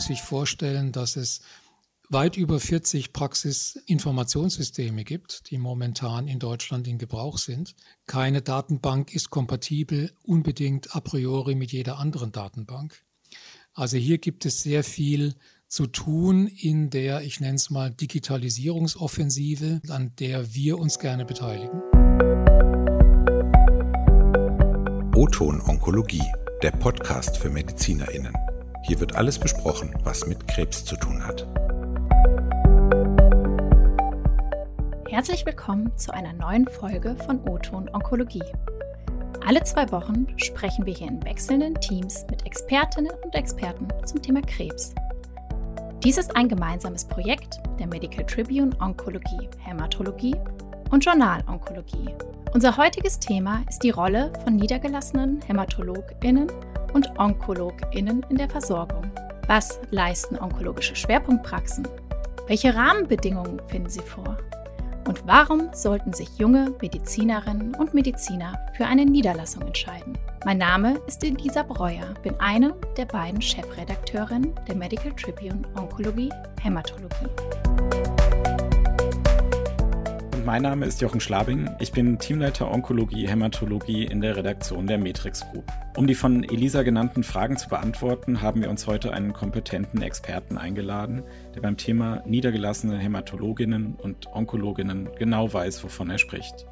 sich vorstellen, dass es weit über 40 Praxisinformationssysteme gibt, die momentan in Deutschland in Gebrauch sind. Keine Datenbank ist kompatibel unbedingt a priori mit jeder anderen Datenbank. Also hier gibt es sehr viel zu tun in der, ich nenne es mal, Digitalisierungsoffensive, an der wir uns gerne beteiligen. O-Ton Onkologie, der Podcast für MedizinerInnen. Hier wird alles besprochen, was mit Krebs zu tun hat. Herzlich willkommen zu einer neuen Folge von O-Ton Onkologie. Alle zwei Wochen sprechen wir hier in wechselnden Teams mit Expertinnen und Experten zum Thema Krebs. Dies ist ein gemeinsames Projekt der Medical Tribune Onkologie, Hämatologie und Journal Onkologie. Unser heutiges Thema ist die Rolle von niedergelassenen HämatologInnen und OnkologInnen in der Versorgung. Was leisten onkologische Schwerpunktpraxen? Welche Rahmenbedingungen finden sie vor? Und warum sollten sich junge Medizinerinnen und Mediziner für eine Niederlassung entscheiden? Mein Name ist Elisa Breuer, bin eine der beiden Chefredakteurinnen der Medical Tribune Onkologie Hämatologie. Mein Name ist Jochen Schlabing. Ich bin Teamleiter Onkologie Hämatologie in der Redaktion der Matrix Group. Um die von Elisa genannten Fragen zu beantworten, haben wir uns heute einen kompetenten Experten eingeladen, der beim Thema niedergelassene Hämatologinnen und Onkologinnen genau weiß, wovon er spricht.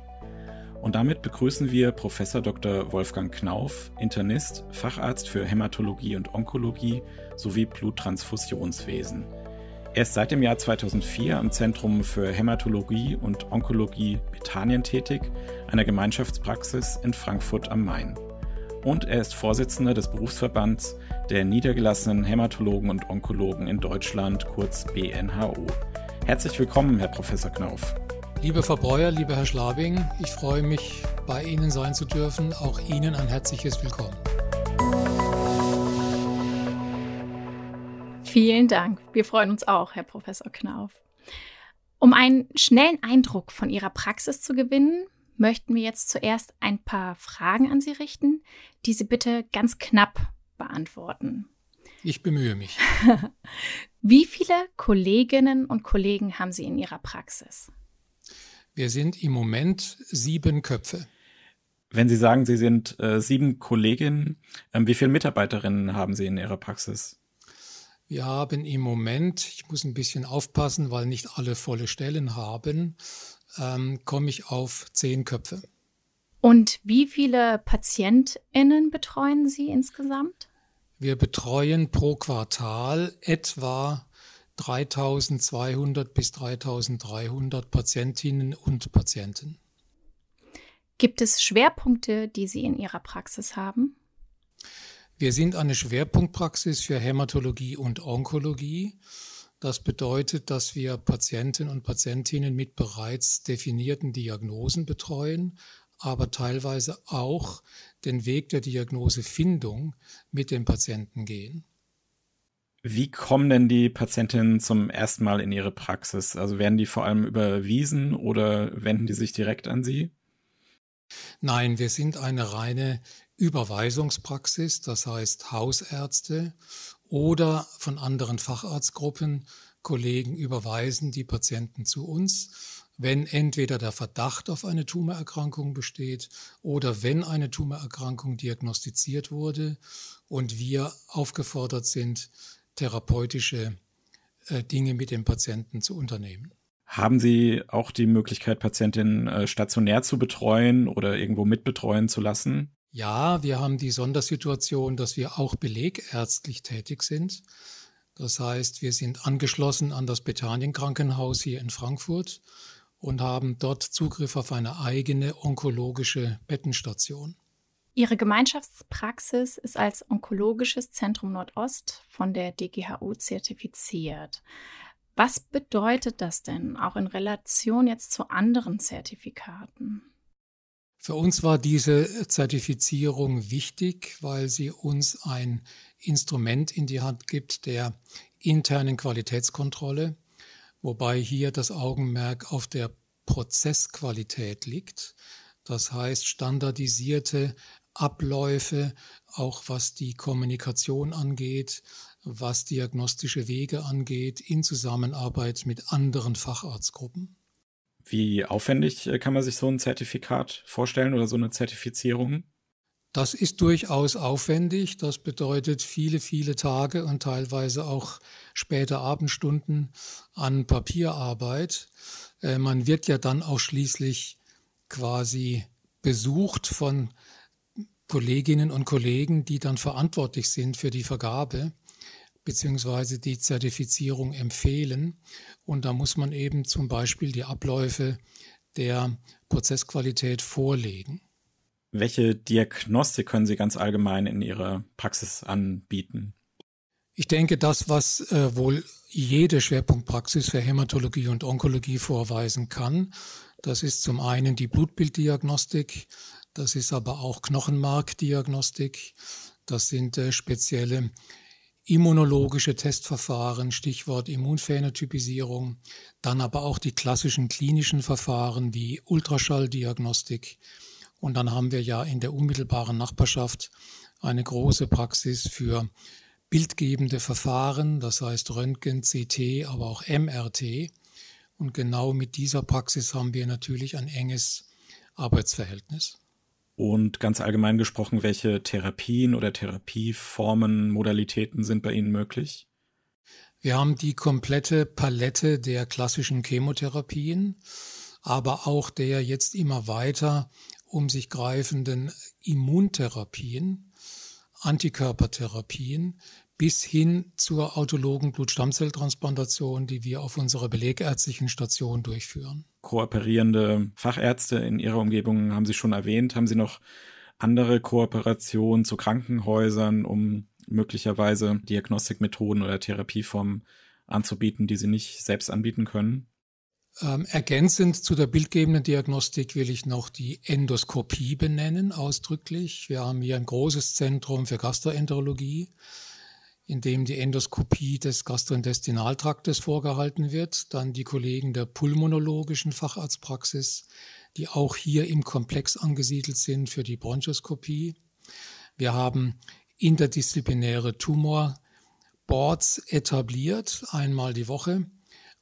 Und damit begrüßen wir Professor Dr. Wolfgang Knauf, Internist, Facharzt für Hämatologie und Onkologie sowie Bluttransfusionswesen. Er ist seit dem Jahr 2004 am Zentrum für Hämatologie und Onkologie Bethanien tätig, einer Gemeinschaftspraxis in Frankfurt am Main. Und er ist Vorsitzender des Berufsverbands der niedergelassenen Hämatologen und Onkologen in Deutschland, kurz BNHO. Herzlich willkommen, Herr Professor Knauf. Liebe Frau Breuer, lieber Herr Schlabing, ich freue mich, bei Ihnen sein zu dürfen. Auch Ihnen ein herzliches Willkommen. Vielen Dank. Wir freuen uns auch, Herr Professor Knauf. Um einen schnellen Eindruck von Ihrer Praxis zu gewinnen, möchten wir jetzt zuerst ein paar Fragen an Sie richten, die Sie bitte ganz knapp beantworten. Ich bemühe mich. Wie viele Kolleginnen und Kollegen haben Sie in Ihrer Praxis? Wir sind im Moment sieben Köpfe. Wenn Sie sagen, Sie sind äh, sieben Kolleginnen, äh, wie viele Mitarbeiterinnen haben Sie in Ihrer Praxis? Wir haben im Moment, ich muss ein bisschen aufpassen, weil nicht alle volle Stellen haben, ähm, komme ich auf zehn Köpfe. Und wie viele PatientInnen betreuen Sie insgesamt? Wir betreuen pro Quartal etwa 3200 bis 3300 Patientinnen und Patienten. Gibt es Schwerpunkte, die Sie in Ihrer Praxis haben? Wir sind eine Schwerpunktpraxis für Hämatologie und Onkologie. Das bedeutet, dass wir Patienten und Patientinnen mit bereits definierten Diagnosen betreuen, aber teilweise auch den Weg der Diagnosefindung mit dem Patienten gehen. Wie kommen denn die Patientinnen zum ersten Mal in ihre Praxis? Also werden die vor allem überwiesen oder wenden die sich direkt an Sie? Nein, wir sind eine reine Überweisungspraxis, das heißt Hausärzte oder von anderen Facharztgruppen Kollegen überweisen die Patienten zu uns, wenn entweder der Verdacht auf eine Tumorerkrankung besteht oder wenn eine Tumorerkrankung diagnostiziert wurde und wir aufgefordert sind, therapeutische äh, Dinge mit dem Patienten zu unternehmen. Haben Sie auch die Möglichkeit, Patientinnen äh, stationär zu betreuen oder irgendwo mitbetreuen zu lassen? Ja, wir haben die Sondersituation, dass wir auch belegärztlich tätig sind. Das heißt, wir sind angeschlossen an das Bethanien Krankenhaus hier in Frankfurt und haben dort Zugriff auf eine eigene onkologische Bettenstation. Ihre Gemeinschaftspraxis ist als Onkologisches Zentrum Nordost von der DGHU zertifiziert. Was bedeutet das denn auch in Relation jetzt zu anderen Zertifikaten? Für uns war diese Zertifizierung wichtig, weil sie uns ein Instrument in die Hand gibt der internen Qualitätskontrolle, wobei hier das Augenmerk auf der Prozessqualität liegt. Das heißt standardisierte Abläufe, auch was die Kommunikation angeht, was diagnostische Wege angeht, in Zusammenarbeit mit anderen Facharztgruppen. Wie aufwendig äh, kann man sich so ein Zertifikat vorstellen oder so eine Zertifizierung? Das ist durchaus aufwendig. Das bedeutet viele, viele Tage und teilweise auch späte Abendstunden an Papierarbeit. Äh, man wird ja dann auch schließlich quasi besucht von Kolleginnen und Kollegen, die dann verantwortlich sind für die Vergabe beziehungsweise die Zertifizierung empfehlen. Und da muss man eben zum Beispiel die Abläufe der Prozessqualität vorlegen. Welche Diagnostik können Sie ganz allgemein in Ihrer Praxis anbieten? Ich denke, das, was äh, wohl jede Schwerpunktpraxis für Hämatologie und Onkologie vorweisen kann, das ist zum einen die Blutbilddiagnostik, das ist aber auch Knochenmarkdiagnostik, das sind äh, spezielle immunologische Testverfahren, Stichwort Immunphänotypisierung, dann aber auch die klassischen klinischen Verfahren wie Ultraschalldiagnostik. Und dann haben wir ja in der unmittelbaren Nachbarschaft eine große Praxis für bildgebende Verfahren, das heißt Röntgen, CT, aber auch MRT. Und genau mit dieser Praxis haben wir natürlich ein enges Arbeitsverhältnis. Und ganz allgemein gesprochen, welche Therapien oder Therapieformen, Modalitäten sind bei Ihnen möglich? Wir haben die komplette Palette der klassischen Chemotherapien, aber auch der jetzt immer weiter um sich greifenden Immuntherapien, Antikörpertherapien bis hin zur autologen Blutstammzelltransplantation, die wir auf unserer belegärztlichen Station durchführen. Kooperierende Fachärzte in Ihrer Umgebung haben Sie schon erwähnt. Haben Sie noch andere Kooperationen zu Krankenhäusern, um möglicherweise Diagnostikmethoden oder Therapieformen anzubieten, die Sie nicht selbst anbieten können? Ähm, ergänzend zu der bildgebenden Diagnostik will ich noch die Endoskopie benennen, ausdrücklich. Wir haben hier ein großes Zentrum für Gastroenterologie in dem die Endoskopie des Gastrointestinaltraktes vorgehalten wird, dann die Kollegen der pulmonologischen Facharztpraxis, die auch hier im Komplex angesiedelt sind für die Bronchoskopie. Wir haben interdisziplinäre Tumorboards etabliert, einmal die Woche,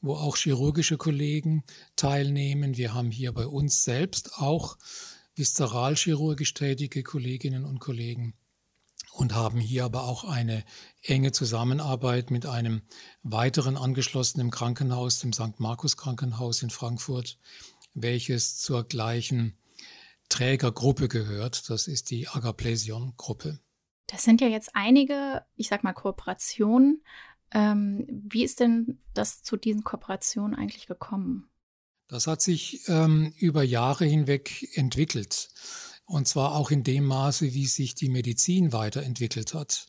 wo auch chirurgische Kollegen teilnehmen. Wir haben hier bei uns selbst auch viszeralchirurgisch tätige Kolleginnen und Kollegen und haben hier aber auch eine enge Zusammenarbeit mit einem weiteren angeschlossenen Krankenhaus, dem St. Markus Krankenhaus in Frankfurt, welches zur gleichen Trägergruppe gehört. Das ist die Agaplesion-Gruppe. Das sind ja jetzt einige, ich sag mal, Kooperationen. Ähm, wie ist denn das zu diesen Kooperationen eigentlich gekommen? Das hat sich ähm, über Jahre hinweg entwickelt. Und zwar auch in dem Maße, wie sich die Medizin weiterentwickelt hat.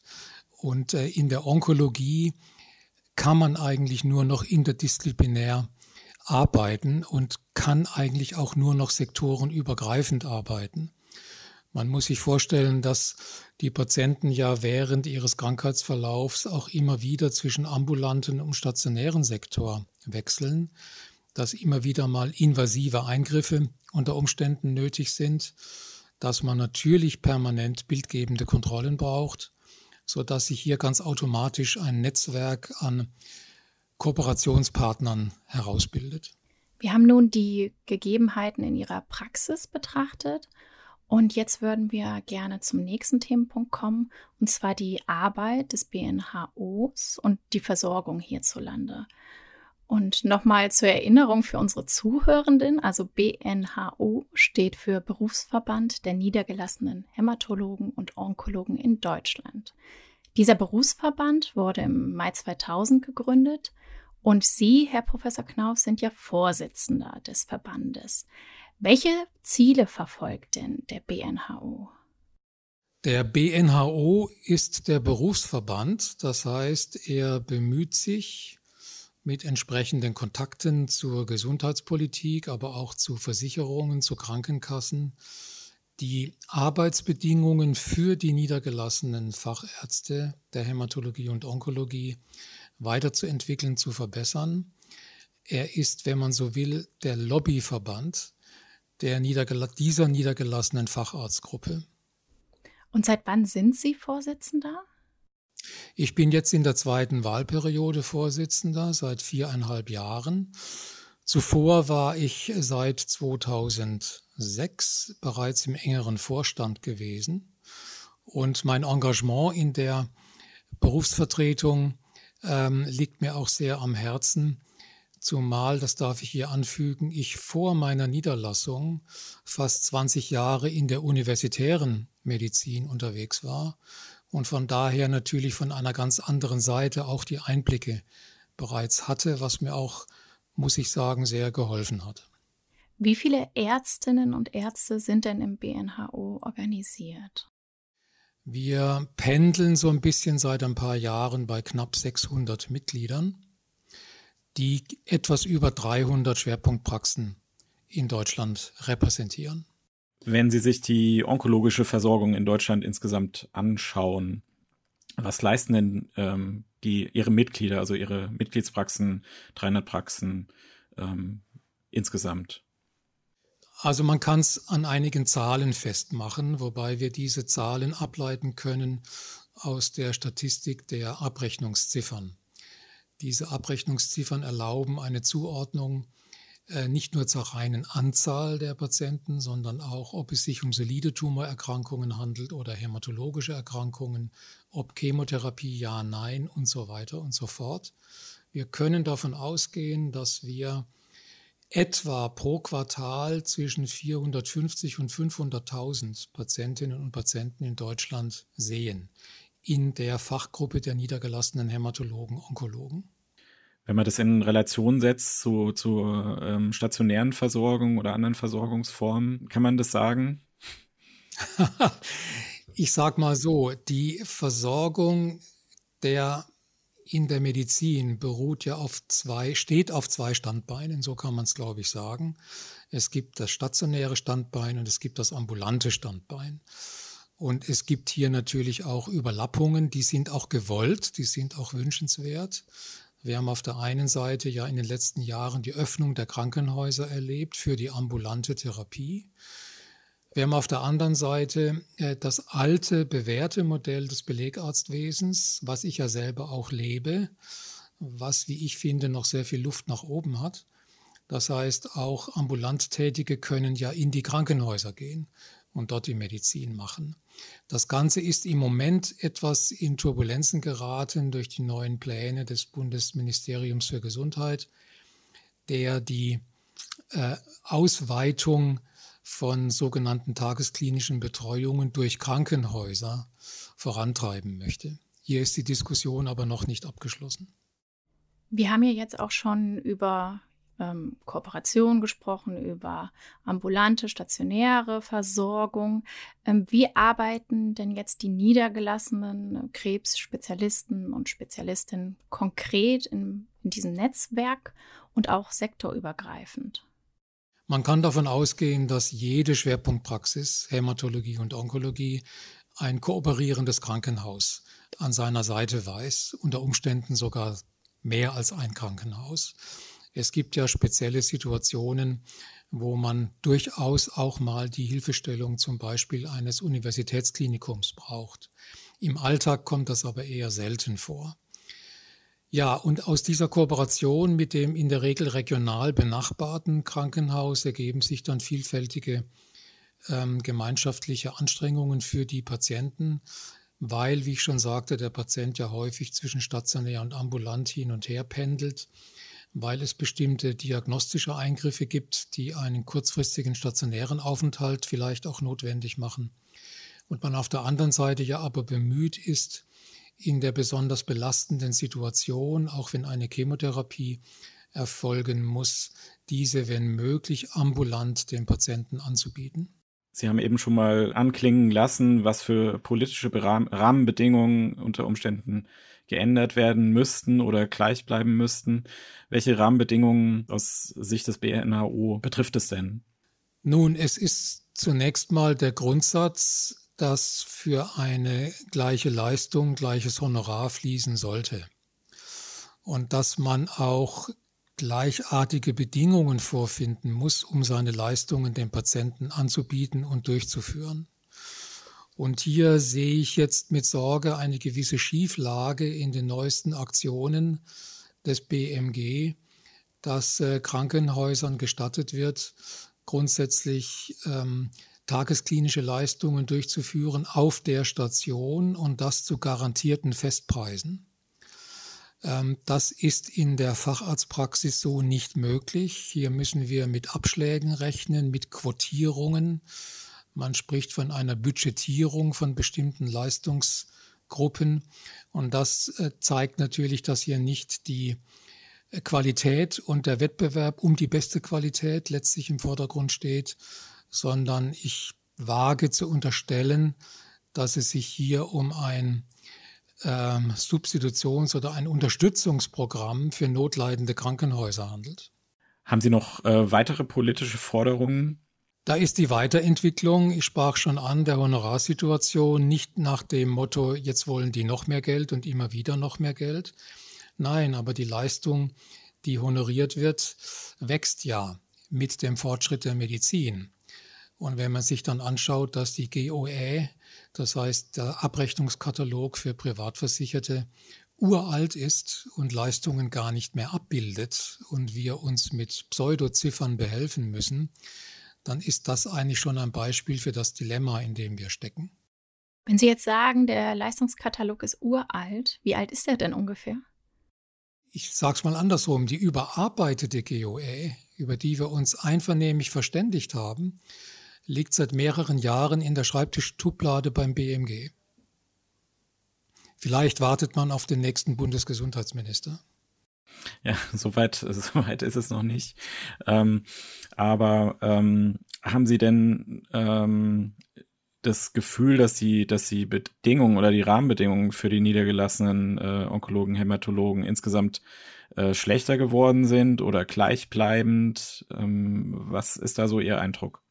Und äh, in der Onkologie kann man eigentlich nur noch interdisziplinär arbeiten und kann eigentlich auch nur noch sektorenübergreifend arbeiten. Man muss sich vorstellen, dass die Patienten ja während ihres Krankheitsverlaufs auch immer wieder zwischen ambulanten und stationären Sektor wechseln, dass immer wieder mal invasive Eingriffe unter Umständen nötig sind dass man natürlich permanent bildgebende Kontrollen braucht, so dass sich hier ganz automatisch ein Netzwerk an Kooperationspartnern herausbildet. Wir haben nun die Gegebenheiten in Ihrer Praxis betrachtet und jetzt würden wir gerne zum nächsten Themenpunkt kommen, und zwar die Arbeit des BNHOs und die Versorgung hierzulande. Und nochmal zur Erinnerung für unsere Zuhörenden, also BNHO steht für Berufsverband der niedergelassenen Hämatologen und Onkologen in Deutschland. Dieser Berufsverband wurde im Mai 2000 gegründet und Sie, Herr Professor Knauf, sind ja Vorsitzender des Verbandes. Welche Ziele verfolgt denn der BNHO? Der BNHO ist der Berufsverband, das heißt, er bemüht sich mit entsprechenden Kontakten zur Gesundheitspolitik, aber auch zu Versicherungen, zu Krankenkassen, die Arbeitsbedingungen für die niedergelassenen Fachärzte der Hämatologie und Onkologie weiterzuentwickeln, zu verbessern. Er ist, wenn man so will, der Lobbyverband der niedergel dieser niedergelassenen Facharztgruppe. Und seit wann sind Sie Vorsitzender? Ich bin jetzt in der zweiten Wahlperiode Vorsitzender seit viereinhalb Jahren. Zuvor war ich seit 2006 bereits im engeren Vorstand gewesen. Und mein Engagement in der Berufsvertretung ähm, liegt mir auch sehr am Herzen, zumal, das darf ich hier anfügen, ich vor meiner Niederlassung fast 20 Jahre in der universitären Medizin unterwegs war und von daher natürlich von einer ganz anderen Seite auch die Einblicke bereits hatte, was mir auch, muss ich sagen, sehr geholfen hat. Wie viele Ärztinnen und Ärzte sind denn im BNHO organisiert? Wir pendeln so ein bisschen seit ein paar Jahren bei knapp 600 Mitgliedern, die etwas über 300 Schwerpunktpraxen in Deutschland repräsentieren. Wenn Sie sich die onkologische Versorgung in Deutschland insgesamt anschauen, was leisten denn ähm, die, Ihre Mitglieder, also Ihre Mitgliedspraxen, 300 Praxen ähm, insgesamt? Also man kann es an einigen Zahlen festmachen, wobei wir diese Zahlen ableiten können aus der Statistik der Abrechnungsziffern. Diese Abrechnungsziffern erlauben eine Zuordnung nicht nur zur reinen Anzahl der Patienten, sondern auch, ob es sich um solide Tumorerkrankungen handelt oder hämatologische Erkrankungen, ob Chemotherapie ja, nein und so weiter und so fort. Wir können davon ausgehen, dass wir etwa pro Quartal zwischen 450 und 500.000 Patientinnen und Patienten in Deutschland sehen in der Fachgruppe der niedergelassenen Hämatologen, Onkologen. Wenn man das in Relation setzt zu, zu ähm, stationären Versorgung oder anderen Versorgungsformen, kann man das sagen? ich sag mal so, die Versorgung der in der Medizin beruht ja auf zwei, steht auf zwei Standbeinen, so kann man es, glaube ich, sagen. Es gibt das stationäre Standbein und es gibt das ambulante Standbein. Und es gibt hier natürlich auch Überlappungen, die sind auch gewollt, die sind auch wünschenswert. Wir haben auf der einen Seite ja in den letzten Jahren die Öffnung der Krankenhäuser erlebt für die ambulante Therapie. Wir haben auf der anderen Seite äh, das alte, bewährte Modell des Belegarztwesens, was ich ja selber auch lebe, was, wie ich finde, noch sehr viel Luft nach oben hat. Das heißt, auch ambulant Tätige können ja in die Krankenhäuser gehen und dort die Medizin machen. Das Ganze ist im Moment etwas in Turbulenzen geraten durch die neuen Pläne des Bundesministeriums für Gesundheit, der die äh, Ausweitung von sogenannten tagesklinischen Betreuungen durch Krankenhäuser vorantreiben möchte. Hier ist die Diskussion aber noch nicht abgeschlossen. Wir haben ja jetzt auch schon über ähm, Kooperation gesprochen, über ambulante, stationäre Versorgung. Ähm, wie arbeiten denn jetzt die niedergelassenen Krebsspezialisten und Spezialistinnen konkret in, in diesem Netzwerk und auch sektorübergreifend? Man kann davon ausgehen, dass jede Schwerpunktpraxis, Hämatologie und Onkologie, ein kooperierendes Krankenhaus an seiner Seite weiß, unter Umständen sogar mehr als ein Krankenhaus. Es gibt ja spezielle Situationen, wo man durchaus auch mal die Hilfestellung zum Beispiel eines Universitätsklinikums braucht. Im Alltag kommt das aber eher selten vor. Ja, und aus dieser Kooperation mit dem in der Regel regional benachbarten Krankenhaus ergeben sich dann vielfältige ähm, gemeinschaftliche Anstrengungen für die Patienten, weil, wie ich schon sagte, der Patient ja häufig zwischen stationär und ambulant hin und her pendelt weil es bestimmte diagnostische Eingriffe gibt, die einen kurzfristigen stationären Aufenthalt vielleicht auch notwendig machen. Und man auf der anderen Seite ja aber bemüht ist, in der besonders belastenden Situation, auch wenn eine Chemotherapie erfolgen muss, diese, wenn möglich, ambulant dem Patienten anzubieten. Sie haben eben schon mal anklingen lassen, was für politische Rahmenbedingungen unter Umständen geändert werden müssten oder gleich bleiben müssten. Welche Rahmenbedingungen aus Sicht des BNHO betrifft es denn? Nun, es ist zunächst mal der Grundsatz, dass für eine gleiche Leistung gleiches Honorar fließen sollte. Und dass man auch gleichartige Bedingungen vorfinden muss, um seine Leistungen dem Patienten anzubieten und durchzuführen. Und hier sehe ich jetzt mit Sorge eine gewisse Schieflage in den neuesten Aktionen des BMG, dass äh, Krankenhäusern gestattet wird, grundsätzlich ähm, tagesklinische Leistungen durchzuführen auf der Station und das zu garantierten Festpreisen. Ähm, das ist in der Facharztpraxis so nicht möglich. Hier müssen wir mit Abschlägen rechnen, mit Quotierungen. Man spricht von einer Budgetierung von bestimmten Leistungsgruppen. Und das äh, zeigt natürlich, dass hier nicht die äh, Qualität und der Wettbewerb um die beste Qualität letztlich im Vordergrund steht, sondern ich wage zu unterstellen, dass es sich hier um ein ähm, Substitutions- oder ein Unterstützungsprogramm für notleidende Krankenhäuser handelt. Haben Sie noch äh, weitere politische Forderungen? Da ist die Weiterentwicklung, ich sprach schon an, der Honorarsituation nicht nach dem Motto, jetzt wollen die noch mehr Geld und immer wieder noch mehr Geld. Nein, aber die Leistung, die honoriert wird, wächst ja mit dem Fortschritt der Medizin. Und wenn man sich dann anschaut, dass die GOE, das heißt der Abrechnungskatalog für Privatversicherte, uralt ist und Leistungen gar nicht mehr abbildet und wir uns mit Pseudoziffern behelfen müssen, dann ist das eigentlich schon ein Beispiel für das Dilemma, in dem wir stecken. Wenn Sie jetzt sagen, der Leistungskatalog ist uralt, wie alt ist er denn ungefähr? Ich sage es mal andersrum, die überarbeitete GOE, über die wir uns einvernehmlich verständigt haben, liegt seit mehreren Jahren in der Schreibtischtublade beim BMG. Vielleicht wartet man auf den nächsten Bundesgesundheitsminister. Ja, soweit, soweit ist es noch nicht. Ähm, aber ähm, haben Sie denn ähm, das Gefühl, dass die, dass die Bedingungen oder die Rahmenbedingungen für die niedergelassenen äh, Onkologen, Hämatologen insgesamt äh, schlechter geworden sind oder gleichbleibend? Ähm, was ist da so Ihr Eindruck?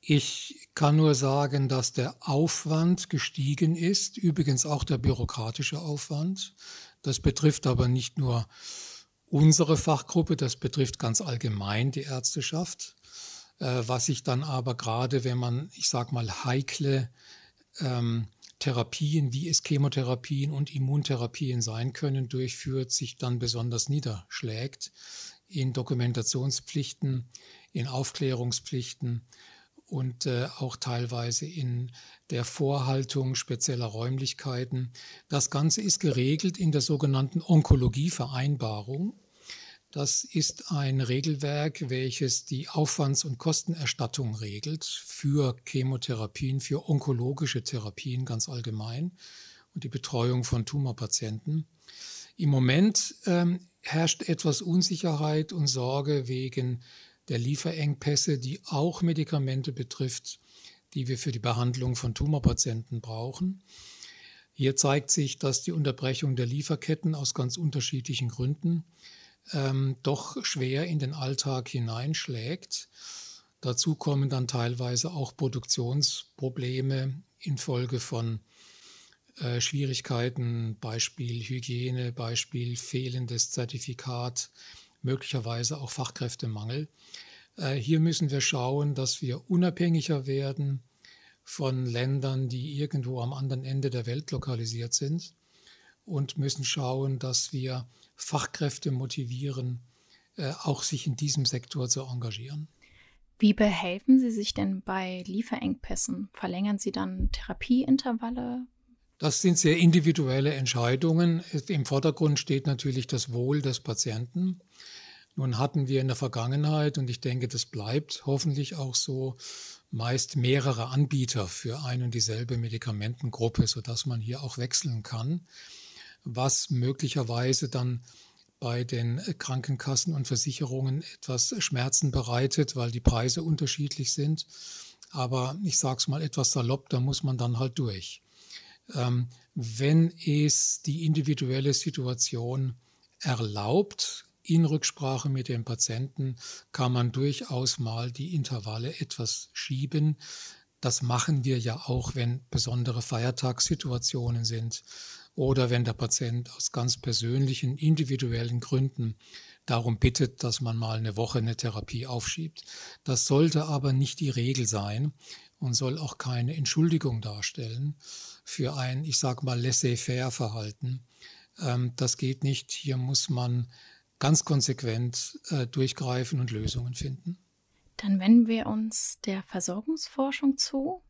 Ich kann nur sagen, dass der Aufwand gestiegen ist, übrigens auch der bürokratische Aufwand. Das betrifft aber nicht nur unsere Fachgruppe, das betrifft ganz allgemein die Ärzteschaft. Äh, was sich dann aber gerade, wenn man, ich sage mal, heikle ähm, Therapien, wie es Chemotherapien und Immuntherapien sein können, durchführt, sich dann besonders niederschlägt in Dokumentationspflichten, in Aufklärungspflichten und äh, auch teilweise in der Vorhaltung spezieller Räumlichkeiten. Das Ganze ist geregelt in der sogenannten Onkologievereinbarung. Das ist ein Regelwerk, welches die Aufwands- und Kostenerstattung regelt für Chemotherapien, für onkologische Therapien ganz allgemein und die Betreuung von Tumorpatienten. Im Moment ähm, herrscht etwas Unsicherheit und Sorge wegen der Lieferengpässe, die auch Medikamente betrifft, die wir für die Behandlung von Tumorpatienten brauchen. Hier zeigt sich, dass die Unterbrechung der Lieferketten aus ganz unterschiedlichen Gründen ähm, doch schwer in den Alltag hineinschlägt. Dazu kommen dann teilweise auch Produktionsprobleme infolge von äh, Schwierigkeiten, Beispiel Hygiene, Beispiel fehlendes Zertifikat, möglicherweise auch Fachkräftemangel. Äh, hier müssen wir schauen, dass wir unabhängiger werden von Ländern, die irgendwo am anderen Ende der Welt lokalisiert sind und müssen schauen, dass wir Fachkräfte motivieren, äh, auch sich in diesem Sektor zu engagieren. Wie behelfen Sie sich denn bei Lieferengpässen? Verlängern Sie dann Therapieintervalle? Das sind sehr individuelle Entscheidungen. Im Vordergrund steht natürlich das Wohl des Patienten. Nun hatten wir in der Vergangenheit, und ich denke, das bleibt hoffentlich auch so, meist mehrere Anbieter für ein und dieselbe Medikamentengruppe, sodass man hier auch wechseln kann, was möglicherweise dann bei den Krankenkassen und Versicherungen etwas Schmerzen bereitet, weil die Preise unterschiedlich sind. Aber ich sage es mal etwas salopp, da muss man dann halt durch. Ähm, wenn es die individuelle Situation erlaubt, in Rücksprache mit dem Patienten kann man durchaus mal die Intervalle etwas schieben. Das machen wir ja auch, wenn besondere Feiertagssituationen sind oder wenn der Patient aus ganz persönlichen, individuellen Gründen darum bittet, dass man mal eine Woche eine Therapie aufschiebt. Das sollte aber nicht die Regel sein. und soll auch keine Entschuldigung darstellen für ein, ich sage mal, laissez-faire-Verhalten. Ähm, das geht nicht. Hier muss man ganz konsequent äh, durchgreifen und Lösungen finden. Dann wenden wir uns der Versorgungsforschung zu.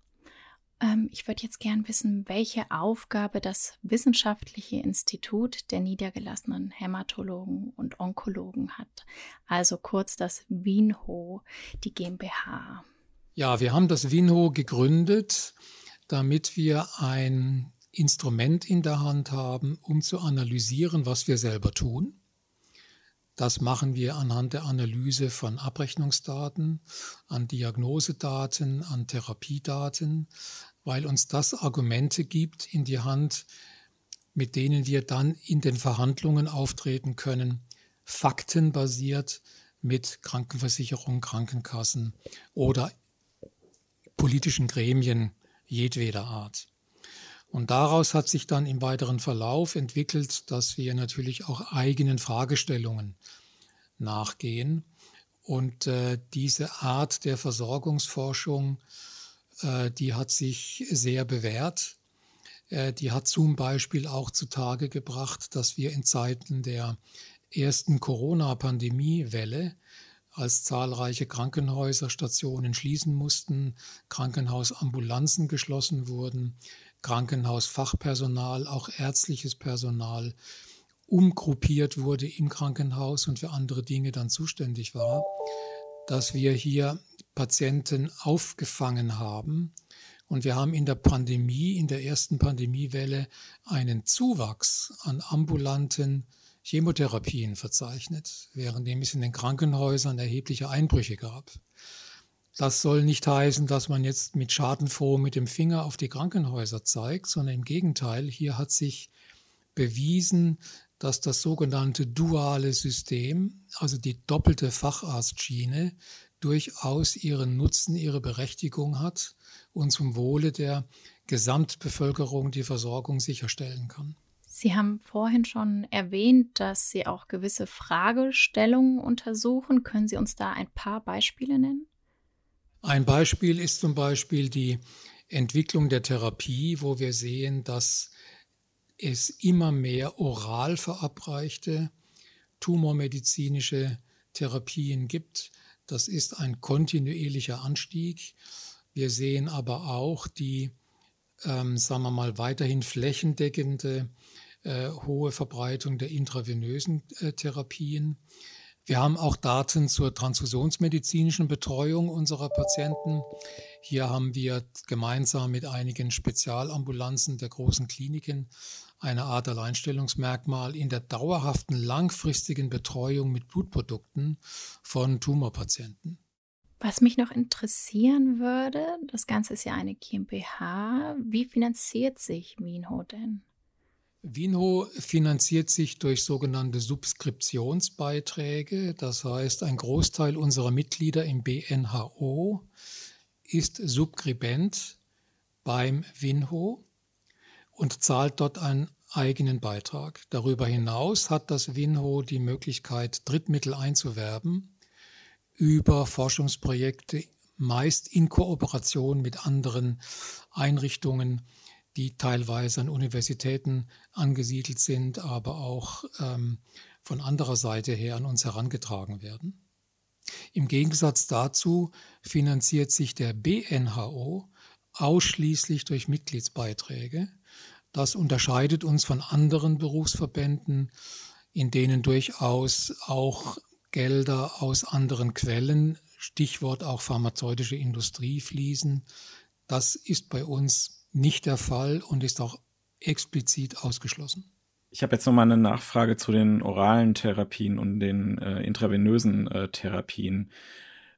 Ähm, ich würde jetzt gern wissen, welche Aufgabe das Wissenschaftliche Institut der niedergelassenen Hämatologen und Onkologen hat. Also kurz das WINHO, die GmbH. Ja, wir haben das WINHO gegründet, damit wir ein Instrument in der Hand haben, um zu analysieren, was wir selber tun. Das machen wir anhand der Analyse von Abrechnungsdaten, an Diagnosedaten, an Therapiedaten, weil uns das Argumente gibt in die Hand, mit denen wir dann in den Verhandlungen auftreten können, faktenbasiert mit Krankenversicherung, Krankenkassen oder politischen Gremien jedweder Art. Und daraus hat sich dann im weiteren Verlauf entwickelt, dass wir natürlich auch eigenen Fragestellungen nachgehen. Und äh, diese Art der Versorgungsforschung, äh, die hat sich sehr bewährt. Äh, die hat zum Beispiel auch zutage gebracht, dass wir in Zeiten der ersten Corona-Pandemiewelle als zahlreiche Krankenhäuser, Stationen schließen mussten, Krankenhausambulanzen geschlossen wurden, Krankenhausfachpersonal, auch ärztliches Personal umgruppiert wurde im Krankenhaus und für andere Dinge dann zuständig war, dass wir hier Patienten aufgefangen haben. Und wir haben in der Pandemie, in der ersten Pandemiewelle, einen Zuwachs an ambulanten Chemotherapien verzeichnet, währenddem es in den Krankenhäusern erhebliche Einbrüche gab. Das soll nicht heißen, dass man jetzt mit Schadenfroh mit dem Finger auf die Krankenhäuser zeigt, sondern im Gegenteil, hier hat sich bewiesen, dass das sogenannte duale System, also die doppelte Facharztschiene, durchaus ihren Nutzen, ihre Berechtigung hat und zum Wohle der Gesamtbevölkerung die Versorgung sicherstellen kann. Sie haben vorhin schon erwähnt, dass Sie auch gewisse Fragestellungen untersuchen. Können Sie uns da ein paar Beispiele nennen? Ein Beispiel ist zum Beispiel die Entwicklung der Therapie, wo wir sehen, dass es immer mehr oral verabreichte tumormedizinische Therapien gibt. Das ist ein kontinuierlicher Anstieg. Wir sehen aber auch die, ähm, sagen wir mal, weiterhin flächendeckende äh, hohe Verbreitung der intravenösen äh, Therapien. Wir haben auch Daten zur transfusionsmedizinischen Betreuung unserer Patienten. Hier haben wir gemeinsam mit einigen Spezialambulanzen der großen Kliniken eine Art Alleinstellungsmerkmal in der dauerhaften langfristigen Betreuung mit Blutprodukten von Tumorpatienten. Was mich noch interessieren würde, das Ganze ist ja eine GmbH. Wie finanziert sich Minho denn? Vinho finanziert sich durch sogenannte Subskriptionsbeiträge. Das heißt, ein Großteil unserer Mitglieder im BNHO ist Subskribent beim Vinho und zahlt dort einen eigenen Beitrag. Darüber hinaus hat das Vinho die Möglichkeit, Drittmittel einzuwerben über Forschungsprojekte, meist in Kooperation mit anderen Einrichtungen die teilweise an Universitäten angesiedelt sind, aber auch ähm, von anderer Seite her an uns herangetragen werden. Im Gegensatz dazu finanziert sich der BNHO ausschließlich durch Mitgliedsbeiträge. Das unterscheidet uns von anderen Berufsverbänden, in denen durchaus auch Gelder aus anderen Quellen, Stichwort auch pharmazeutische Industrie, fließen. Das ist bei uns nicht der Fall und ist auch explizit ausgeschlossen. Ich habe jetzt nochmal eine Nachfrage zu den oralen Therapien und den äh, intravenösen äh, Therapien.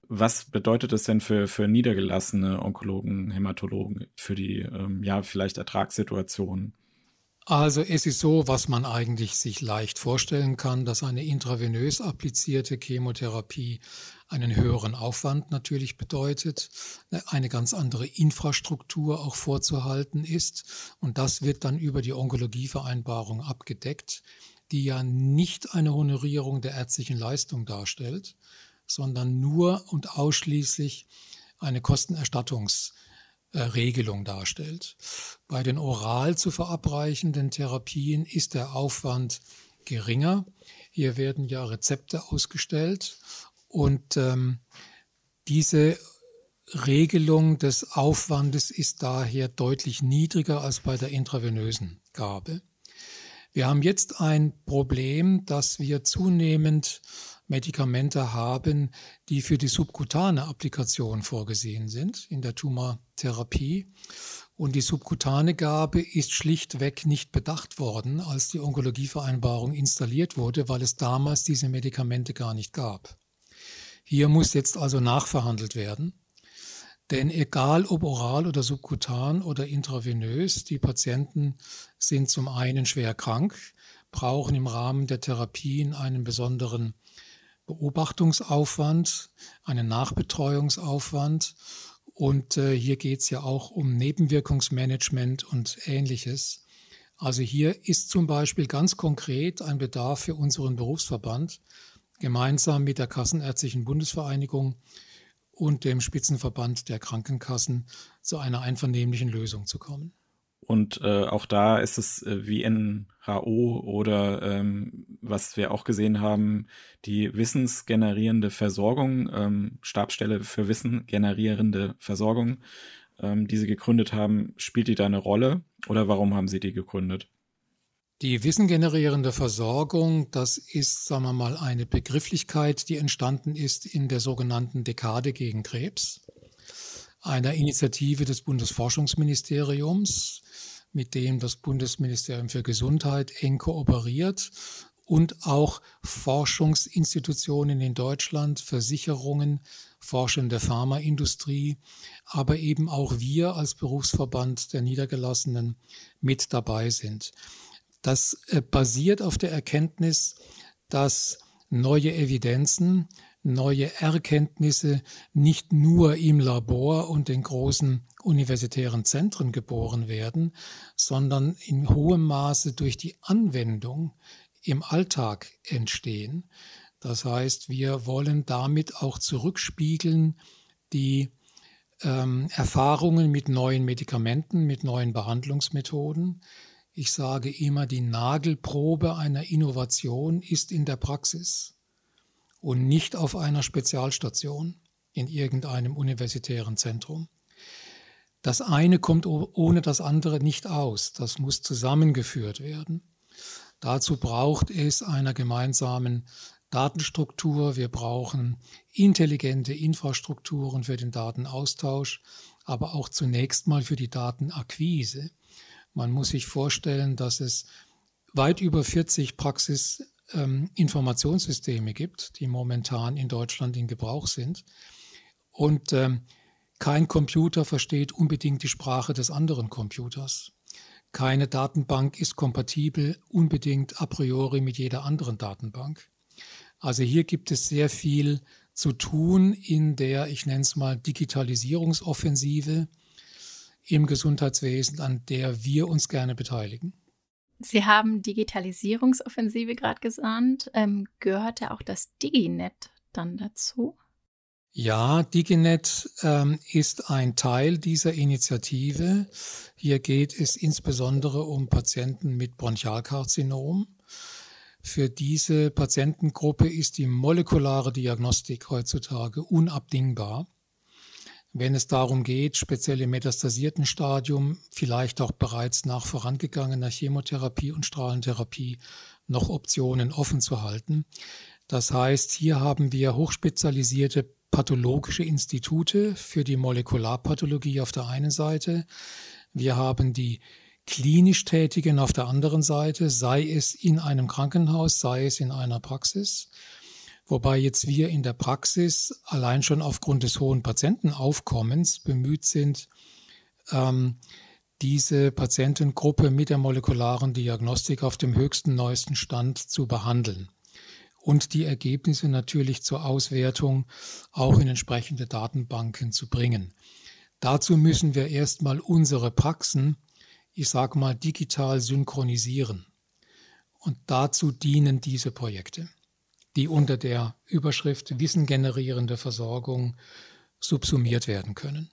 Was bedeutet es denn für, für niedergelassene Onkologen, Hämatologen, für die, ähm, ja, vielleicht Ertragssituationen? Also es ist so, was man eigentlich sich leicht vorstellen kann, dass eine intravenös applizierte Chemotherapie einen höheren Aufwand natürlich bedeutet, eine ganz andere Infrastruktur auch vorzuhalten ist. Und das wird dann über die Onkologievereinbarung abgedeckt, die ja nicht eine Honorierung der ärztlichen Leistung darstellt, sondern nur und ausschließlich eine Kostenerstattungs- Regelung darstellt. Bei den oral zu verabreichenden Therapien ist der Aufwand geringer. Hier werden ja Rezepte ausgestellt und ähm, diese Regelung des Aufwandes ist daher deutlich niedriger als bei der intravenösen Gabe. Wir haben jetzt ein Problem, dass wir zunehmend Medikamente haben, die für die subkutane Applikation vorgesehen sind in der Tumortherapie. Und die subkutane Gabe ist schlichtweg nicht bedacht worden, als die Onkologievereinbarung installiert wurde, weil es damals diese Medikamente gar nicht gab. Hier muss jetzt also nachverhandelt werden. Denn egal ob oral oder subkutan oder intravenös, die Patienten sind zum einen schwer krank, brauchen im Rahmen der Therapien einen besonderen Beobachtungsaufwand, einen Nachbetreuungsaufwand. Und äh, hier geht es ja auch um Nebenwirkungsmanagement und ähnliches. Also hier ist zum Beispiel ganz konkret ein Bedarf für unseren Berufsverband, gemeinsam mit der Kassenärztlichen Bundesvereinigung und dem Spitzenverband der Krankenkassen zu einer einvernehmlichen Lösung zu kommen. Und äh, auch da ist es äh, wie WHO oder ähm, was wir auch gesehen haben, die wissensgenerierende Versorgung, ähm, Stabstelle für Wissen generierende Versorgung, ähm, die Sie gegründet haben, spielt die da eine Rolle oder warum haben Sie die gegründet? Die wissengenerierende Versorgung, das ist, sagen wir mal, eine Begrifflichkeit, die entstanden ist in der sogenannten Dekade gegen Krebs, einer Initiative des Bundesforschungsministeriums, mit dem das Bundesministerium für Gesundheit eng kooperiert und auch Forschungsinstitutionen in Deutschland, Versicherungen, forschende Pharmaindustrie, aber eben auch wir als Berufsverband der Niedergelassenen mit dabei sind. Das äh, basiert auf der Erkenntnis, dass neue Evidenzen, neue Erkenntnisse nicht nur im Labor und den großen universitären Zentren geboren werden, sondern in hohem Maße durch die Anwendung im Alltag entstehen. Das heißt, wir wollen damit auch zurückspiegeln die ähm, Erfahrungen mit neuen Medikamenten, mit neuen Behandlungsmethoden, ich sage immer, die Nagelprobe einer Innovation ist in der Praxis und nicht auf einer Spezialstation in irgendeinem universitären Zentrum. Das eine kommt ohne das andere nicht aus. Das muss zusammengeführt werden. Dazu braucht es einer gemeinsamen Datenstruktur. Wir brauchen intelligente Infrastrukturen für den Datenaustausch, aber auch zunächst mal für die Datenakquise. Man muss sich vorstellen, dass es weit über 40 Praxisinformationssysteme ähm, gibt, die momentan in Deutschland in Gebrauch sind. Und ähm, kein Computer versteht unbedingt die Sprache des anderen Computers. Keine Datenbank ist kompatibel unbedingt a priori mit jeder anderen Datenbank. Also hier gibt es sehr viel zu tun in der, ich nenne es mal, Digitalisierungsoffensive, im Gesundheitswesen, an der wir uns gerne beteiligen. Sie haben Digitalisierungsoffensive gerade gesandt. Ähm, gehörte auch das DigiNet dann dazu? Ja, DigiNet ähm, ist ein Teil dieser Initiative. Hier geht es insbesondere um Patienten mit Bronchialkarzinom. Für diese Patientengruppe ist die molekulare Diagnostik heutzutage unabdingbar wenn es darum geht, speziell im metastasierten Stadium, vielleicht auch bereits nach vorangegangener Chemotherapie und Strahlentherapie, noch Optionen offen zu halten. Das heißt, hier haben wir hochspezialisierte pathologische Institute für die Molekularpathologie auf der einen Seite. Wir haben die klinisch Tätigen auf der anderen Seite, sei es in einem Krankenhaus, sei es in einer Praxis. Wobei jetzt wir in der Praxis allein schon aufgrund des hohen Patientenaufkommens bemüht sind, ähm, diese Patientengruppe mit der molekularen Diagnostik auf dem höchsten, neuesten Stand zu behandeln und die Ergebnisse natürlich zur Auswertung auch in entsprechende Datenbanken zu bringen. Dazu müssen wir erstmal unsere Praxen, ich sage mal, digital synchronisieren. Und dazu dienen diese Projekte die unter der Überschrift Wissen generierende Versorgung subsumiert werden können.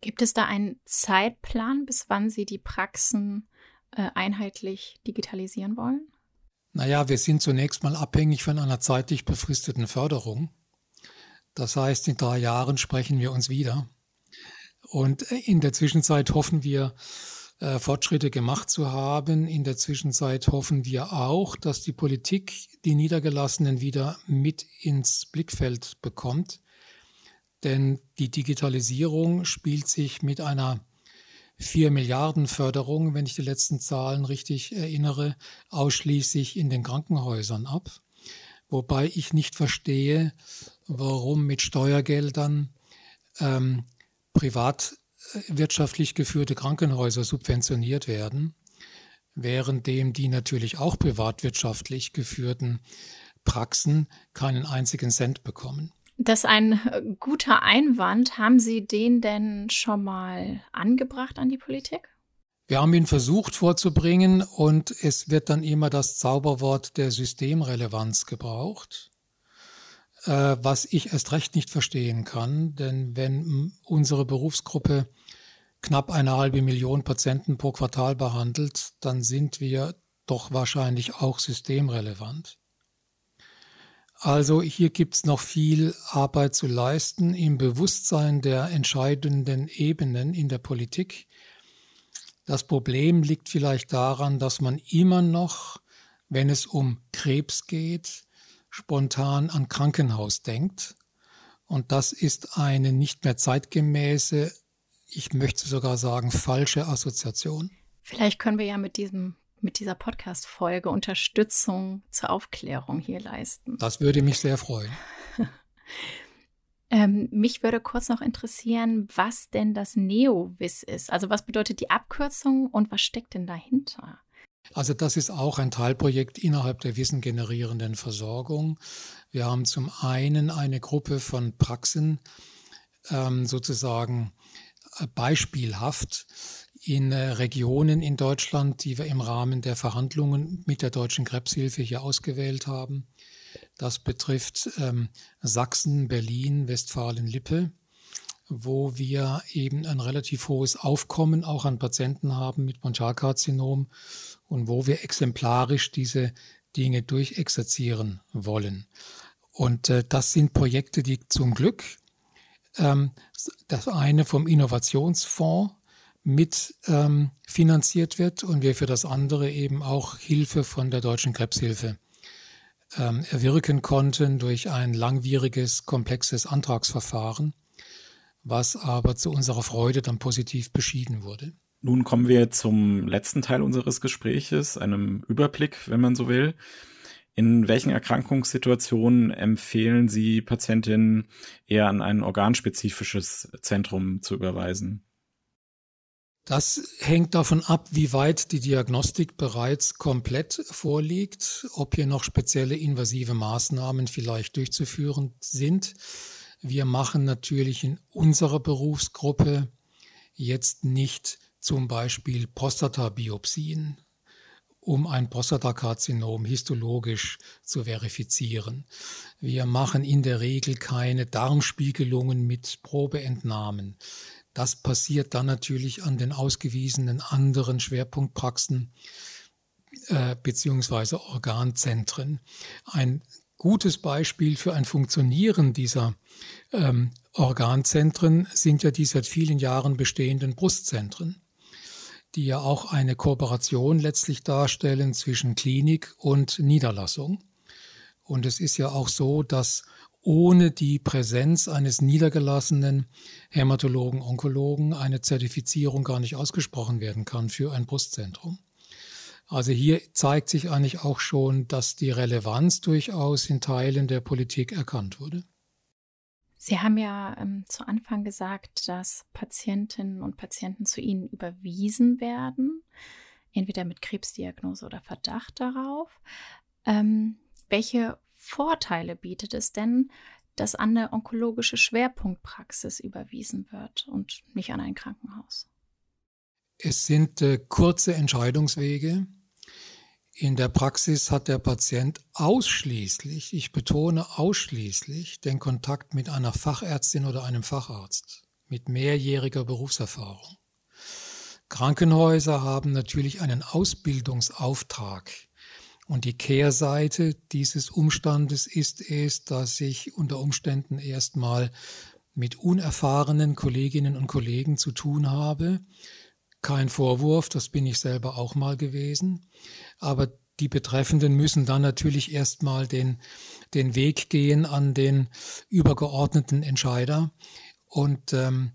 Gibt es da einen Zeitplan, bis wann Sie die Praxen äh, einheitlich digitalisieren wollen? Naja, wir sind zunächst mal abhängig von einer zeitlich befristeten Förderung. Das heißt, in drei Jahren sprechen wir uns wieder. Und in der Zwischenzeit hoffen wir, äh, Fortschritte gemacht zu haben. In der Zwischenzeit hoffen wir auch, dass die Politik die Niedergelassenen wieder mit ins Blickfeld bekommt. Denn die Digitalisierung spielt sich mit einer 4 Milliarden Förderung, wenn ich die letzten Zahlen richtig erinnere, ausschließlich in den Krankenhäusern ab. Wobei ich nicht verstehe, warum mit Steuergeldern ähm, privatwirtschaftlich geführte Krankenhäuser subventioniert werden, währenddem die natürlich auch privatwirtschaftlich geführten Praxen keinen einzigen Cent bekommen. Das ist ein äh, guter Einwand. Haben Sie den denn schon mal angebracht an die Politik? Wir haben ihn versucht vorzubringen und es wird dann immer das Zauberwort der Systemrelevanz gebraucht, was ich erst recht nicht verstehen kann, denn wenn unsere Berufsgruppe knapp eine halbe Million Patienten pro Quartal behandelt, dann sind wir doch wahrscheinlich auch systemrelevant. Also hier gibt es noch viel Arbeit zu leisten im Bewusstsein der entscheidenden Ebenen in der Politik. Das Problem liegt vielleicht daran, dass man immer noch, wenn es um Krebs geht, spontan an Krankenhaus denkt. Und das ist eine nicht mehr zeitgemäße, ich möchte sogar sagen, falsche Assoziation. Vielleicht können wir ja mit diesem mit dieser Podcast-Folge Unterstützung zur Aufklärung hier leisten. Das würde mich sehr freuen. ähm, mich würde kurz noch interessieren, was denn das NeoWIS ist. Also was bedeutet die Abkürzung und was steckt denn dahinter? Also das ist auch ein Teilprojekt innerhalb der wissengenerierenden Versorgung. Wir haben zum einen eine Gruppe von Praxen ähm, sozusagen äh, beispielhaft in äh, Regionen in Deutschland, die wir im Rahmen der Verhandlungen mit der Deutschen Krebshilfe hier ausgewählt haben. Das betrifft ähm, Sachsen, Berlin, Westfalen-Lippe, wo wir eben ein relativ hohes Aufkommen auch an Patienten haben mit Bronchialkarzinom und wo wir exemplarisch diese Dinge durchexerzieren wollen. Und äh, das sind Projekte, die zum Glück ähm, das eine vom Innovationsfonds mit ähm, finanziert wird und wir für das andere eben auch Hilfe von der Deutschen Krebshilfe ähm, erwirken konnten durch ein langwieriges, komplexes Antragsverfahren, was aber zu unserer Freude dann positiv beschieden wurde. Nun kommen wir zum letzten Teil unseres Gespräches, einem Überblick, wenn man so will. In welchen Erkrankungssituationen empfehlen Sie Patientinnen eher an ein organspezifisches Zentrum zu überweisen? Das hängt davon ab, wie weit die Diagnostik bereits komplett vorliegt, ob hier noch spezielle invasive Maßnahmen vielleicht durchzuführen sind. Wir machen natürlich in unserer Berufsgruppe jetzt nicht zum Beispiel Prostatabiopsien, um ein Prostatakarzinom histologisch zu verifizieren. Wir machen in der Regel keine Darmspiegelungen mit Probeentnahmen. Das passiert dann natürlich an den ausgewiesenen anderen Schwerpunktpraxen äh, beziehungsweise Organzentren. Ein gutes Beispiel für ein Funktionieren dieser ähm, Organzentren sind ja die seit vielen Jahren bestehenden Brustzentren, die ja auch eine Kooperation letztlich darstellen zwischen Klinik und Niederlassung. Und es ist ja auch so, dass ohne die Präsenz eines niedergelassenen Hämatologen, Onkologen eine Zertifizierung gar nicht ausgesprochen werden kann für ein Brustzentrum. Also hier zeigt sich eigentlich auch schon, dass die Relevanz durchaus in Teilen der Politik erkannt wurde. Sie haben ja ähm, zu Anfang gesagt, dass Patientinnen und Patienten zu Ihnen überwiesen werden, entweder mit Krebsdiagnose oder Verdacht darauf. Ähm, welche Vorteile bietet es denn, dass an eine onkologische Schwerpunktpraxis überwiesen wird und nicht an ein Krankenhaus? Es sind äh, kurze Entscheidungswege. In der Praxis hat der Patient ausschließlich, ich betone ausschließlich, den Kontakt mit einer Fachärztin oder einem Facharzt mit mehrjähriger Berufserfahrung. Krankenhäuser haben natürlich einen Ausbildungsauftrag. Und die Kehrseite dieses Umstandes ist es, dass ich unter Umständen erstmal mit unerfahrenen Kolleginnen und Kollegen zu tun habe. Kein Vorwurf, das bin ich selber auch mal gewesen. Aber die Betreffenden müssen dann natürlich erstmal den, den Weg gehen an den übergeordneten Entscheider. Und ähm,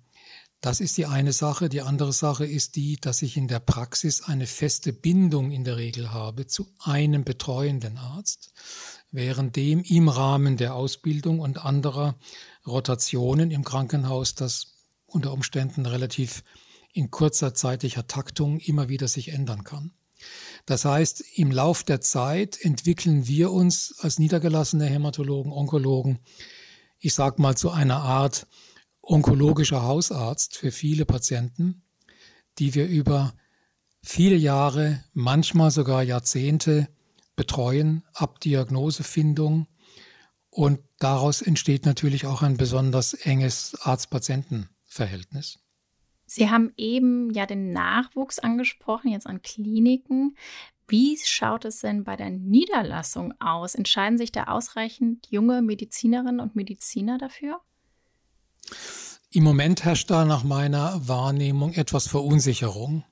das ist die eine Sache. Die andere Sache ist die, dass ich in der Praxis eine feste Bindung in der Regel habe zu einem betreuenden Arzt, währenddem im Rahmen der Ausbildung und anderer Rotationen im Krankenhaus das unter Umständen relativ in kurzer zeitlicher Taktung immer wieder sich ändern kann. Das heißt, im Lauf der Zeit entwickeln wir uns als niedergelassene Hämatologen, Onkologen, ich sag mal zu einer Art onkologischer Hausarzt für viele Patienten, die wir über viele Jahre, manchmal sogar Jahrzehnte betreuen, ab Diagnosefindung. Und daraus entsteht natürlich auch ein besonders enges Arzt-Patienten-Verhältnis. Sie haben eben ja den Nachwuchs angesprochen, jetzt an Kliniken. Wie schaut es denn bei der Niederlassung aus? Entscheiden sich da ausreichend junge Medizinerinnen und Mediziner dafür? Im Moment herrscht da nach meiner Wahrnehmung etwas Verunsicherung.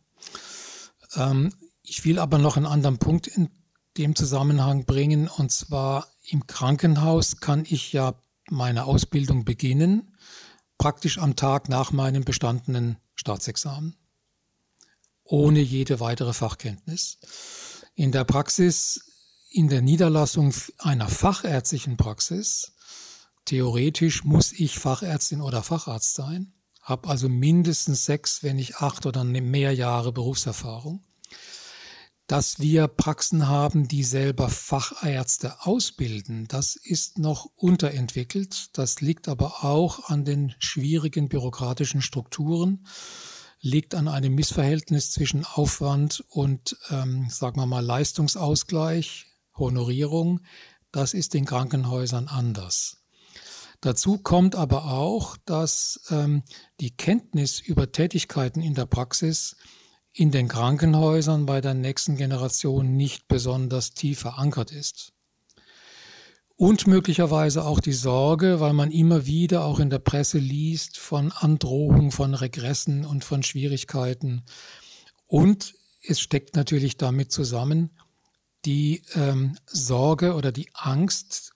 Ähm, ich will aber noch einen anderen Punkt in dem Zusammenhang bringen. Und zwar im Krankenhaus kann ich ja meine Ausbildung beginnen, praktisch am Tag nach meinem bestandenen Staatsexamen, ohne jede weitere Fachkenntnis. In der Praxis, in der Niederlassung einer fachärztlichen Praxis, Theoretisch muss ich Fachärztin oder Facharzt sein, habe also mindestens sechs, wenn nicht acht oder mehr Jahre Berufserfahrung. Dass wir Praxen haben, die selber Fachärzte ausbilden, das ist noch unterentwickelt. Das liegt aber auch an den schwierigen bürokratischen Strukturen, liegt an einem Missverhältnis zwischen Aufwand und, ähm, sagen wir mal, Leistungsausgleich, Honorierung. Das ist in Krankenhäusern anders. Dazu kommt aber auch, dass ähm, die Kenntnis über Tätigkeiten in der Praxis in den Krankenhäusern bei der nächsten Generation nicht besonders tief verankert ist. Und möglicherweise auch die Sorge, weil man immer wieder auch in der Presse liest von Androhung, von Regressen und von Schwierigkeiten. Und es steckt natürlich damit zusammen die ähm, Sorge oder die Angst,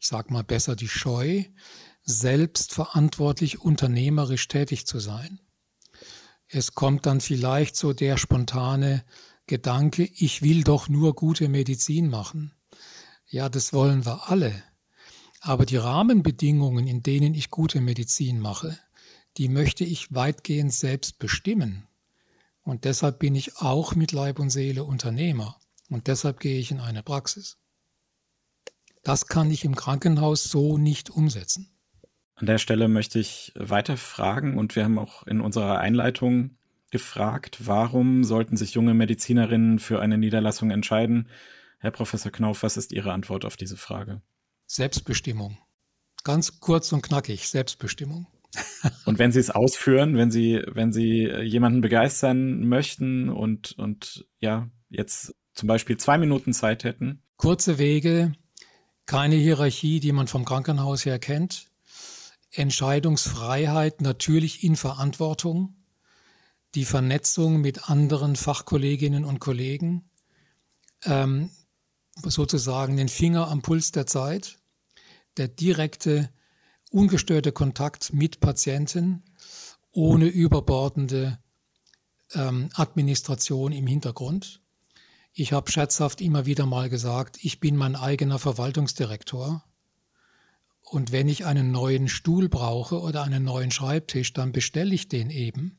ich sage mal besser die Scheu, selbst verantwortlich unternehmerisch tätig zu sein. Es kommt dann vielleicht so der spontane Gedanke, ich will doch nur gute Medizin machen. Ja, das wollen wir alle. Aber die Rahmenbedingungen, in denen ich gute Medizin mache, die möchte ich weitgehend selbst bestimmen. Und deshalb bin ich auch mit Leib und Seele Unternehmer. Und deshalb gehe ich in eine Praxis. Das kann ich im Krankenhaus so nicht umsetzen. An der Stelle möchte ich weiter fragen und wir haben auch in unserer Einleitung gefragt, warum sollten sich junge Medizinerinnen für eine Niederlassung entscheiden? Herr Professor Knauf, was ist Ihre Antwort auf diese Frage? Selbstbestimmung. Ganz kurz und knackig, Selbstbestimmung. und wenn Sie es ausführen, wenn Sie, wenn Sie jemanden begeistern möchten und, und ja, jetzt zum Beispiel zwei Minuten Zeit hätten. Kurze Wege, keine Hierarchie, die man vom Krankenhaus her kennt. Entscheidungsfreiheit natürlich in Verantwortung. Die Vernetzung mit anderen Fachkolleginnen und Kollegen. Ähm, sozusagen den Finger am Puls der Zeit. Der direkte, ungestörte Kontakt mit Patienten ohne überbordende ähm, Administration im Hintergrund. Ich habe scherzhaft immer wieder mal gesagt, ich bin mein eigener Verwaltungsdirektor. Und wenn ich einen neuen Stuhl brauche oder einen neuen Schreibtisch, dann bestelle ich den eben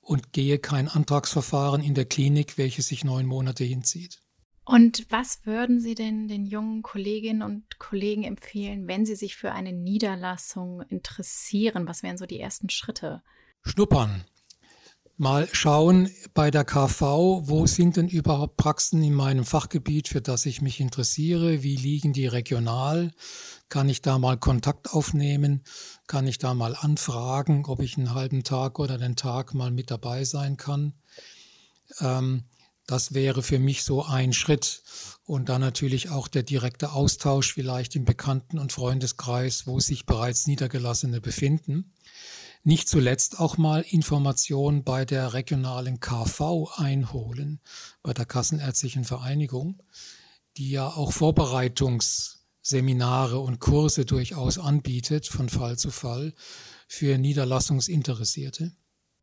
und gehe kein Antragsverfahren in der Klinik, welches sich neun Monate hinzieht. Und was würden Sie denn den jungen Kolleginnen und Kollegen empfehlen, wenn sie sich für eine Niederlassung interessieren? Was wären so die ersten Schritte? Schnuppern. Mal schauen bei der KV, wo sind denn überhaupt Praxen in meinem Fachgebiet, für das ich mich interessiere? Wie liegen die regional? Kann ich da mal Kontakt aufnehmen? Kann ich da mal anfragen, ob ich einen halben Tag oder den Tag mal mit dabei sein kann? Ähm, das wäre für mich so ein Schritt. Und dann natürlich auch der direkte Austausch vielleicht im Bekannten- und Freundeskreis, wo sich bereits Niedergelassene befinden. Nicht zuletzt auch mal Informationen bei der regionalen KV einholen, bei der Kassenärztlichen Vereinigung, die ja auch Vorbereitungsseminare und Kurse durchaus anbietet von Fall zu Fall für Niederlassungsinteressierte.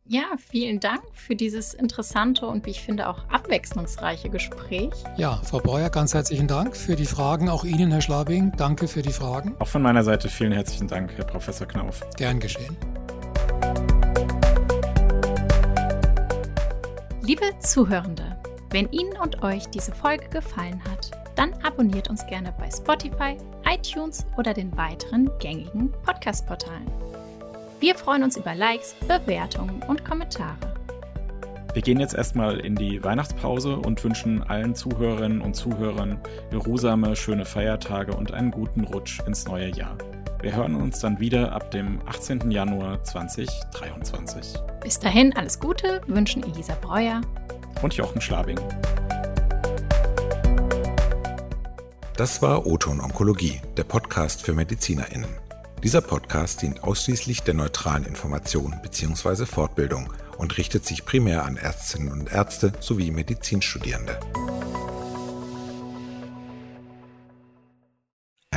Ja, vielen Dank für dieses interessante und wie ich finde auch abwechslungsreiche Gespräch. Ja, Frau Breuer, ganz herzlichen Dank für die Fragen. Auch Ihnen, Herr Schlabing, danke für die Fragen. Auch von meiner Seite vielen herzlichen Dank, Herr Professor Knauf. Gern geschehen. Liebe Zuhörende, wenn Ihnen und euch diese Folge gefallen hat, dann abonniert uns gerne bei Spotify, iTunes oder den weiteren gängigen Podcast-Portalen. Wir freuen uns über Likes, Bewertungen und Kommentare. Wir gehen jetzt erstmal in die Weihnachtspause und wünschen allen Zuhörerinnen und Zuhörern geruhsame, schöne Feiertage und einen guten Rutsch ins neue Jahr. Wir hören uns dann wieder ab dem 18. Januar 2023. Bis dahin alles Gute, wünschen Elisa Breuer und Jochen Schlabing. Das war Oton Onkologie, der Podcast für MedizinerInnen. Dieser Podcast dient ausschließlich der neutralen Information bzw. Fortbildung und richtet sich primär an Ärztinnen und Ärzte sowie Medizinstudierende.